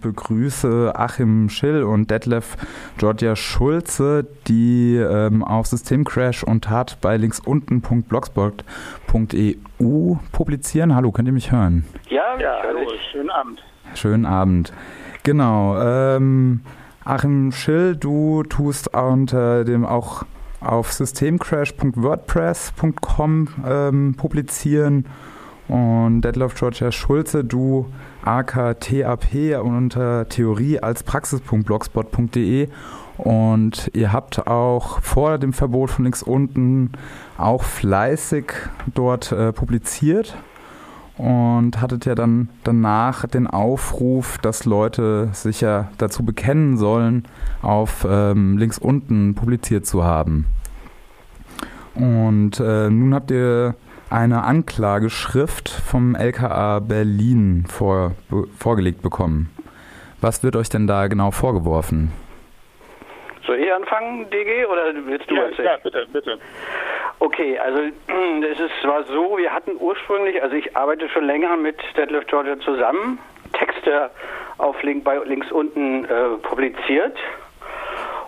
begrüße Achim Schill und Detlef Georgia Schulze, die ähm, auf Systemcrash und Tat bei linksunten.blogspot.eu publizieren. Hallo, könnt ihr mich hören? Ja, ja hallo, schönen Abend. Schönen Abend. Genau. Ähm, Achim Schill, du tust unter dem auch auf systemcrash.wordpress.com ähm, publizieren und Detlef Georgia Schulze, du AKTAP unter Theorie als Praxis.blogspot.de und ihr habt auch vor dem Verbot von links unten auch fleißig dort äh, publiziert und hattet ja dann danach den Aufruf, dass Leute sich ja dazu bekennen sollen, auf ähm, links unten publiziert zu haben. Und äh, nun habt ihr eine Anklageschrift vom LKA Berlin vor, vorgelegt bekommen. Was wird euch denn da genau vorgeworfen? Soll ich anfangen, DG, oder willst du ja, erzählen? Ja, bitte, bitte. Okay, also es ist, war so, wir hatten ursprünglich, also ich arbeite schon länger mit Detlef Georgia zusammen, Texte auf Link, bei links unten äh, publiziert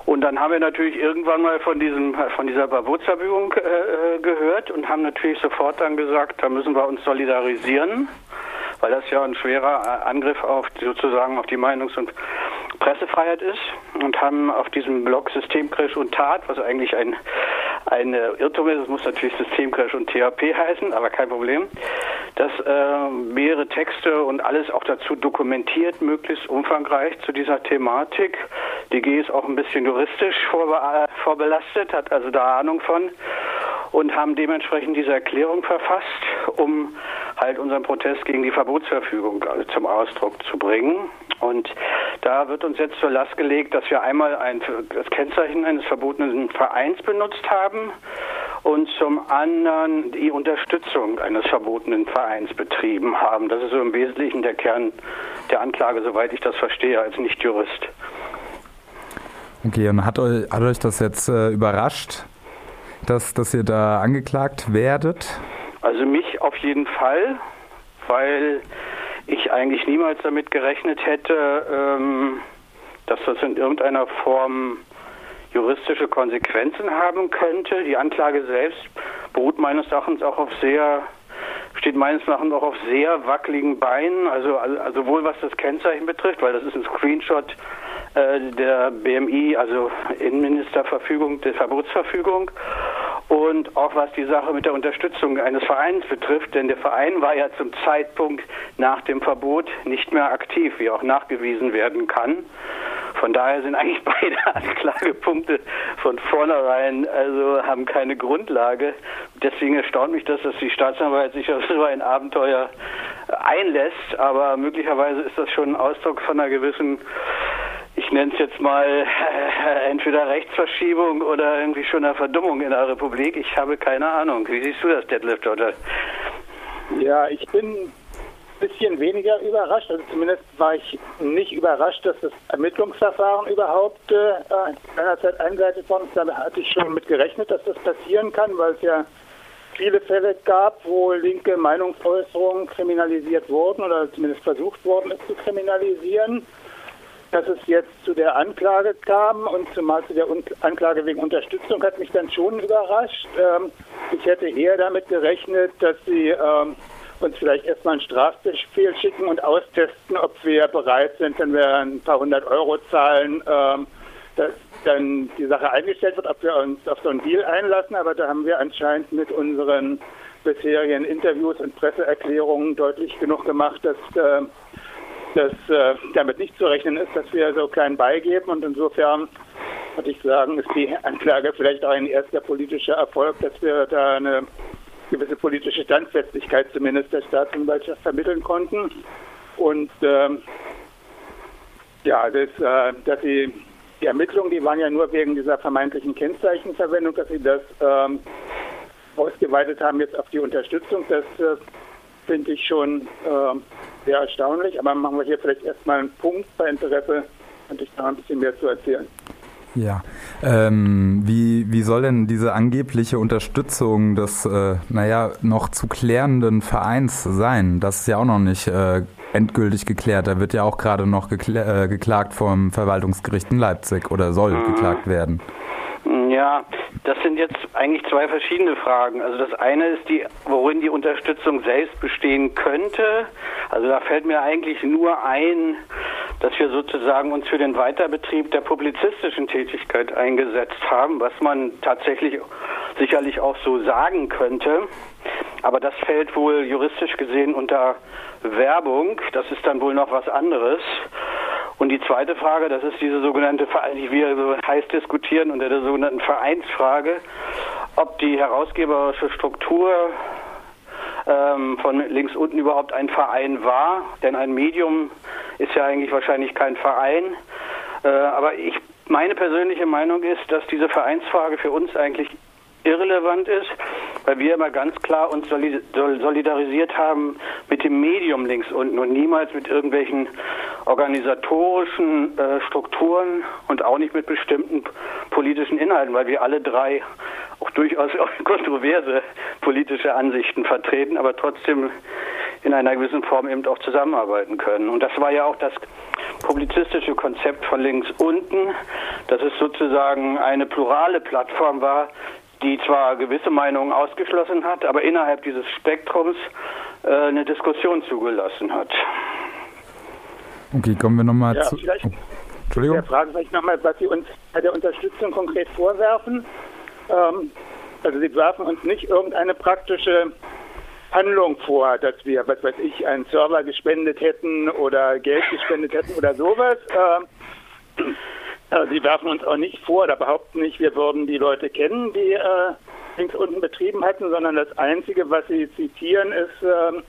und dann haben wir natürlich irgendwann mal von diesem von dieser Verbotsverfügung äh, äh, gehört und haben natürlich sofort dann gesagt, da müssen wir uns solidarisieren, weil das ja ein schwerer äh, Angriff auf sozusagen auf die Meinungs- und Pressefreiheit ist und haben auf diesem Blog Systemcrash und Tat, was eigentlich ein ein Irrtum ist, es muss natürlich Systemcrash und THP heißen, aber kein Problem, dass äh, mehrere Texte und alles auch dazu dokumentiert, möglichst umfangreich zu dieser Thematik. DG ist auch ein bisschen juristisch vorbe vorbelastet, hat also da Ahnung von und haben dementsprechend diese Erklärung verfasst, um halt unseren Protest gegen die Verbotsverfügung zum Ausdruck zu bringen. Und da wird uns jetzt zur Last gelegt, dass wir einmal ein, das Kennzeichen eines verbotenen Vereins benutzt haben und zum anderen die Unterstützung eines verbotenen Vereins betrieben haben. Das ist so im Wesentlichen der Kern der Anklage, soweit ich das verstehe, als Nicht-Jurist. Okay, und hat euch, hat euch das jetzt äh, überrascht, dass, dass ihr da angeklagt werdet? Also mich jeden Fall, weil ich eigentlich niemals damit gerechnet hätte, ähm, dass das in irgendeiner Form juristische Konsequenzen haben könnte. Die Anklage selbst beruht meines Erachtens auch auf sehr steht meines Erachtens auch auf sehr wackeligen Beinen, also, also sowohl was das Kennzeichen betrifft, weil das ist ein Screenshot äh, der BMI, also Innenministerverfügung, der Verbotsverfügung, und auch was die Sache mit der Unterstützung eines Vereins betrifft, denn der Verein war ja zum Zeitpunkt nach dem Verbot nicht mehr aktiv, wie auch nachgewiesen werden kann. Von daher sind eigentlich beide Anklagepunkte von vornherein, also haben keine Grundlage. Deswegen erstaunt mich das, dass die Staatsanwalt sich auf so ein Abenteuer einlässt, aber möglicherweise ist das schon ein Ausdruck von einer gewissen nenne es jetzt mal äh, entweder Rechtsverschiebung oder irgendwie schon eine Verdummung in der Republik. Ich habe keine Ahnung. Wie siehst du das, Detlef Dotter? Ja, ich bin ein bisschen weniger überrascht. Also zumindest war ich nicht überrascht, dass das Ermittlungsverfahren überhaupt äh, seinerzeit eingeleitet worden ist. Da hatte ich schon mit gerechnet, dass das passieren kann, weil es ja viele Fälle gab, wo linke Meinungsäußerungen kriminalisiert wurden oder zumindest versucht worden ist zu kriminalisieren. Dass es jetzt zu der Anklage kam und zumal zu der Anklage wegen Unterstützung hat mich dann schon überrascht. Ähm, ich hätte eher damit gerechnet, dass sie ähm, uns vielleicht erstmal einen Strafbefehl schicken und austesten, ob wir bereit sind, wenn wir ein paar hundert Euro zahlen, ähm, dass dann die Sache eingestellt wird, ob wir uns auf so einen Deal einlassen. Aber da haben wir anscheinend mit unseren bisherigen Interviews und Presseerklärungen deutlich genug gemacht, dass dass äh, damit nicht zu rechnen ist, dass wir so klein beigeben. Und insofern würde ich sagen, ist die Anklage vielleicht auch ein erster politischer Erfolg, dass wir da eine gewisse politische Standfestigkeit zumindest der Staatsanwaltschaft vermitteln konnten. Und ähm, ja, das, äh, dass sie die Ermittlungen, die waren ja nur wegen dieser vermeintlichen Kennzeichenverwendung, dass sie das ähm, ausgeweitet haben jetzt auf die Unterstützung, das äh, finde ich schon äh, sehr erstaunlich. Aber machen wir hier vielleicht erstmal einen Punkt bei Interesse, könnte ich da ein bisschen mehr zu erzählen. Ja, ähm, wie, wie soll denn diese angebliche Unterstützung des, äh, naja, noch zu klärenden Vereins sein? Das ist ja auch noch nicht äh, endgültig geklärt. Da wird ja auch gerade noch gekla äh, geklagt vom Verwaltungsgericht in Leipzig oder soll mhm. geklagt werden. Ja, das sind jetzt eigentlich zwei verschiedene Fragen. Also das eine ist die, worin die Unterstützung selbst bestehen könnte. Also da fällt mir eigentlich nur ein, dass wir sozusagen uns für den Weiterbetrieb der publizistischen Tätigkeit eingesetzt haben, was man tatsächlich sicherlich auch so sagen könnte. Aber das fällt wohl juristisch gesehen unter Werbung. Das ist dann wohl noch was anderes. Und die zweite Frage, das ist diese sogenannte, die wir so heiß diskutieren unter der sogenannten Vereinsfrage, ob die herausgeberische Struktur ähm, von links unten überhaupt ein Verein war. Denn ein Medium ist ja eigentlich wahrscheinlich kein Verein. Äh, aber ich, meine persönliche Meinung ist, dass diese Vereinsfrage für uns eigentlich irrelevant ist, weil wir immer ganz klar uns solidarisiert haben mit dem Medium links unten und niemals mit irgendwelchen organisatorischen äh, Strukturen und auch nicht mit bestimmten politischen Inhalten, weil wir alle drei auch durchaus kontroverse politische Ansichten vertreten, aber trotzdem in einer gewissen Form eben auch zusammenarbeiten können. Und das war ja auch das publizistische Konzept von links unten, dass es sozusagen eine plurale Plattform war, die zwar gewisse Meinungen ausgeschlossen hat, aber innerhalb dieses Spektrums äh, eine Diskussion zugelassen hat. Okay, kommen wir nochmal ja, zu. Vielleicht, oh, Entschuldigung. Der Frage vielleicht nochmal, was Sie uns bei der Unterstützung konkret vorwerfen. Ähm, also Sie werfen uns nicht irgendeine praktische Handlung vor, dass wir, was weiß ich, einen Server gespendet hätten oder Geld gespendet hätten oder sowas. Ähm, äh, Sie werfen uns auch nicht vor oder behaupten nicht, wir würden die Leute kennen, die äh, links unten betrieben hatten, sondern das Einzige, was Sie zitieren, ist äh,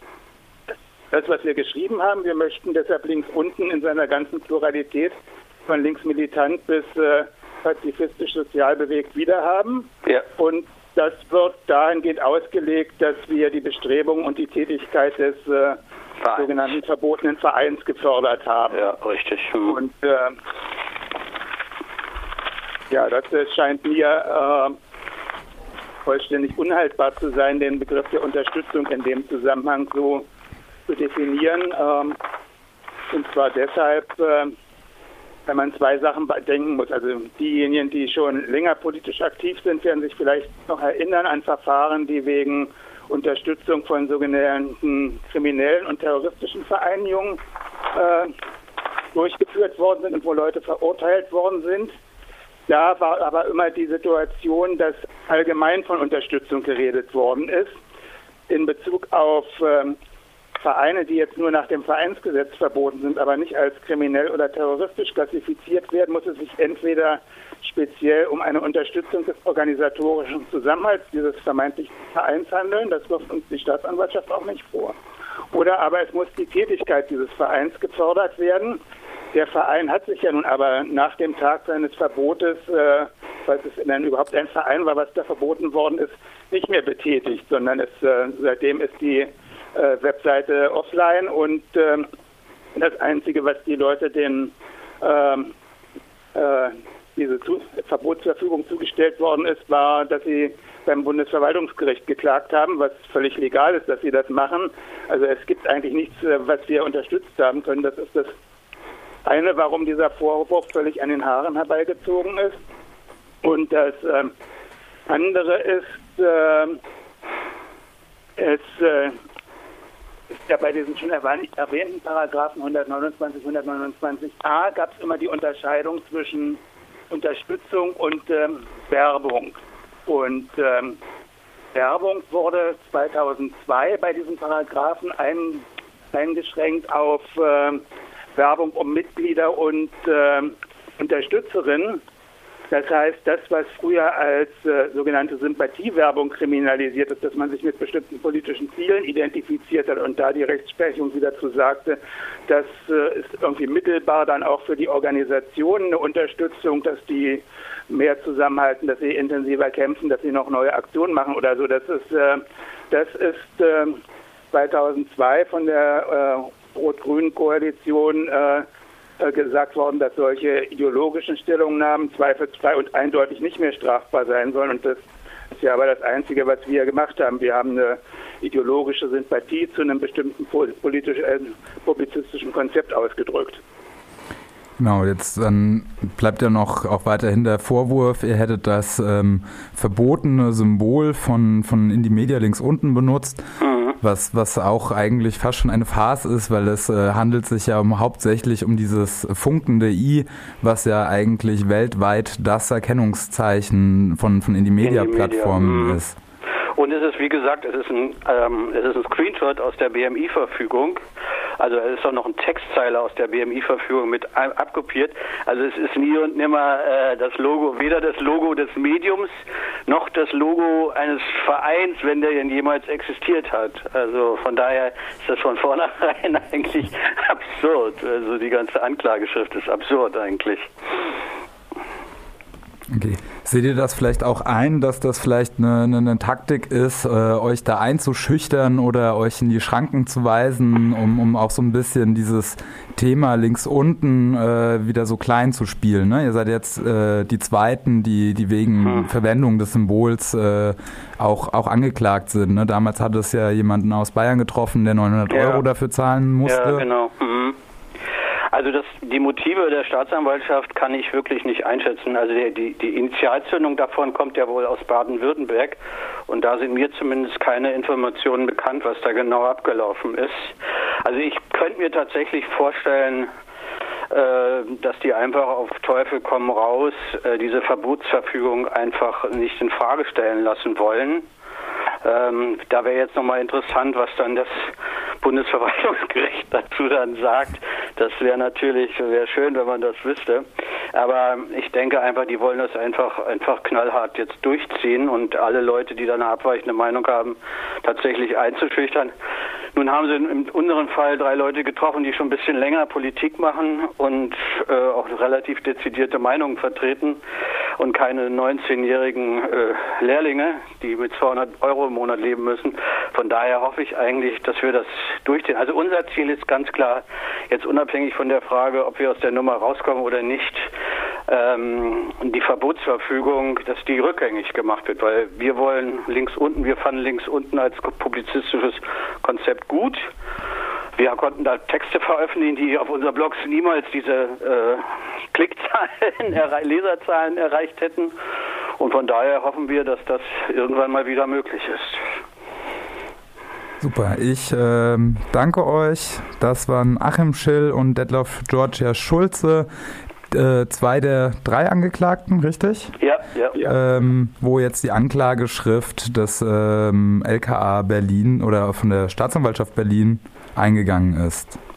das, was wir geschrieben haben. Wir möchten deshalb links unten in seiner ganzen Pluralität von links militant bis äh, pazifistisch sozial bewegt wiederhaben. Ja. Und das wird dahingehend ausgelegt, dass wir die Bestrebungen und die Tätigkeit des äh, sogenannten verbotenen Vereins gefördert haben. Ja, richtig. Hm. Und äh, ja, das scheint mir äh, vollständig unhaltbar zu sein, den Begriff der Unterstützung in dem Zusammenhang so zu definieren. Ähm, und zwar deshalb, äh, wenn man zwei Sachen bedenken muss. Also diejenigen, die schon länger politisch aktiv sind, werden sich vielleicht noch erinnern an Verfahren, die wegen Unterstützung von sogenannten kriminellen und terroristischen Vereinigungen äh, durchgeführt worden sind und wo Leute verurteilt worden sind. Da war aber immer die Situation, dass allgemein von Unterstützung geredet worden ist. In Bezug auf ähm, Vereine, die jetzt nur nach dem Vereinsgesetz verboten sind, aber nicht als kriminell oder terroristisch klassifiziert werden, muss es sich entweder speziell um eine Unterstützung des organisatorischen Zusammenhalts dieses vermeintlichen Vereins handeln, das wirft uns die Staatsanwaltschaft auch nicht vor. Oder aber es muss die Tätigkeit dieses Vereins gefördert werden, der Verein hat sich ja nun aber nach dem Tag seines Verbotes, äh, falls es denn überhaupt ein Verein war, was da verboten worden ist, nicht mehr betätigt, sondern es, äh, seitdem ist die äh, Webseite offline und äh, das Einzige, was die Leute den ähm, äh, diese zu Verbotsverfügung zugestellt worden ist, war, dass sie beim Bundesverwaltungsgericht geklagt haben, was völlig legal ist, dass sie das machen. Also es gibt eigentlich nichts, äh, was wir unterstützt haben können. Das ist das eine, warum dieser Vorwurf völlig an den Haaren herbeigezogen ist. Und das äh, andere ist, äh, es äh, ist ja bei diesen schon erwähnten Paragraphen 129, 129a gab es immer die Unterscheidung zwischen Unterstützung und ähm, Werbung. Und ähm, Werbung wurde 2002 bei diesen Paragraphen ein, eingeschränkt auf äh, Werbung um Mitglieder und äh, Unterstützerinnen. Das heißt, das, was früher als äh, sogenannte Sympathiewerbung kriminalisiert ist, dass man sich mit bestimmten politischen Zielen identifiziert hat und da die Rechtsprechung wieder zu sagte, das äh, ist irgendwie mittelbar dann auch für die Organisationen eine Unterstützung, dass die mehr zusammenhalten, dass sie intensiver kämpfen, dass sie noch neue Aktionen machen oder so. Das ist, äh, das ist 2002 äh, von der äh, äh, gesagt worden, dass solche ideologischen Stellungnahmen zweifelsfrei und eindeutig nicht mehr strafbar sein sollen und dass ist ja aber das Einzige, was wir gemacht haben. Wir haben eine ideologische Sympathie zu einem bestimmten politischen, äh, publizistischen Konzept ausgedrückt. Genau, jetzt dann bleibt ja noch auch weiterhin der Vorwurf, ihr hättet das ähm, verbotene Symbol von, von Indie Media links unten benutzt, mhm. Was, was auch eigentlich fast schon eine Farce ist, weil es äh, handelt sich ja um, hauptsächlich um dieses funkende I, was ja eigentlich weltweit das Erkennungszeichen von, von Indie Media Plattformen mhm. ist. Und es ist, wie gesagt, es ist ein, ähm, es ist ein Screenshot aus der BMI-Verfügung. Also es ist auch noch ein Textzeile aus der BMI-Verfügung mit abkopiert. Also es ist nie und nimmer äh, das Logo, weder das Logo des Mediums noch das Logo eines Vereins, wenn der denn jemals existiert hat. Also von daher ist das von vornherein eigentlich absurd. Also die ganze Anklageschrift ist absurd eigentlich. Okay. Seht ihr das vielleicht auch ein, dass das vielleicht eine, eine, eine Taktik ist, äh, euch da einzuschüchtern oder euch in die Schranken zu weisen, um, um auch so ein bisschen dieses Thema links unten äh, wieder so klein zu spielen? Ne? Ihr seid jetzt äh, die Zweiten, die, die wegen hm. Verwendung des Symbols äh, auch, auch angeklagt sind. Ne? Damals hat es ja jemanden aus Bayern getroffen, der 900 ja. Euro dafür zahlen musste. Ja, genau. Also das, die Motive der Staatsanwaltschaft kann ich wirklich nicht einschätzen. Also die, die, die Initialzündung davon kommt ja wohl aus Baden-Württemberg und da sind mir zumindest keine Informationen bekannt, was da genau abgelaufen ist. Also ich könnte mir tatsächlich vorstellen, äh, dass die einfach auf Teufel komm raus äh, diese Verbotsverfügung einfach nicht in Frage stellen lassen wollen. Ähm, da wäre jetzt nochmal interessant, was dann das Bundesverwaltungsgericht dazu dann sagt. Das wäre natürlich wäre schön, wenn man das wüsste. Aber ich denke einfach, die wollen das einfach einfach knallhart jetzt durchziehen und alle Leute, die da eine abweichende Meinung haben, tatsächlich einzuschüchtern. Nun haben sie in unserem Fall drei Leute getroffen, die schon ein bisschen länger Politik machen und äh, auch relativ dezidierte Meinungen vertreten und keine 19-jährigen äh, Lehrlinge, die mit 200 Euro im Monat leben müssen. Von daher hoffe ich eigentlich, dass wir das durchziehen. Also unser Ziel ist ganz klar, jetzt unabhängig von der Frage, ob wir aus der Nummer rauskommen oder nicht, ähm, die Verbotsverfügung, dass die rückgängig gemacht wird, weil wir wollen links unten, wir fanden links unten als publizistisches Konzept gut. Wir konnten da Texte veröffentlichen, die auf unseren Blogs niemals diese äh, Klickzahlen, Leserzahlen erreicht hätten. Und von daher hoffen wir, dass das irgendwann mal wieder möglich ist. Super, ich ähm, danke euch. Das waren Achim Schill und Detlef Georgia Schulze äh, zwei der drei Angeklagten, richtig? Ja, ja. ja. Ähm, wo jetzt die Anklageschrift des ähm, LKA Berlin oder von der Staatsanwaltschaft Berlin eingegangen ist.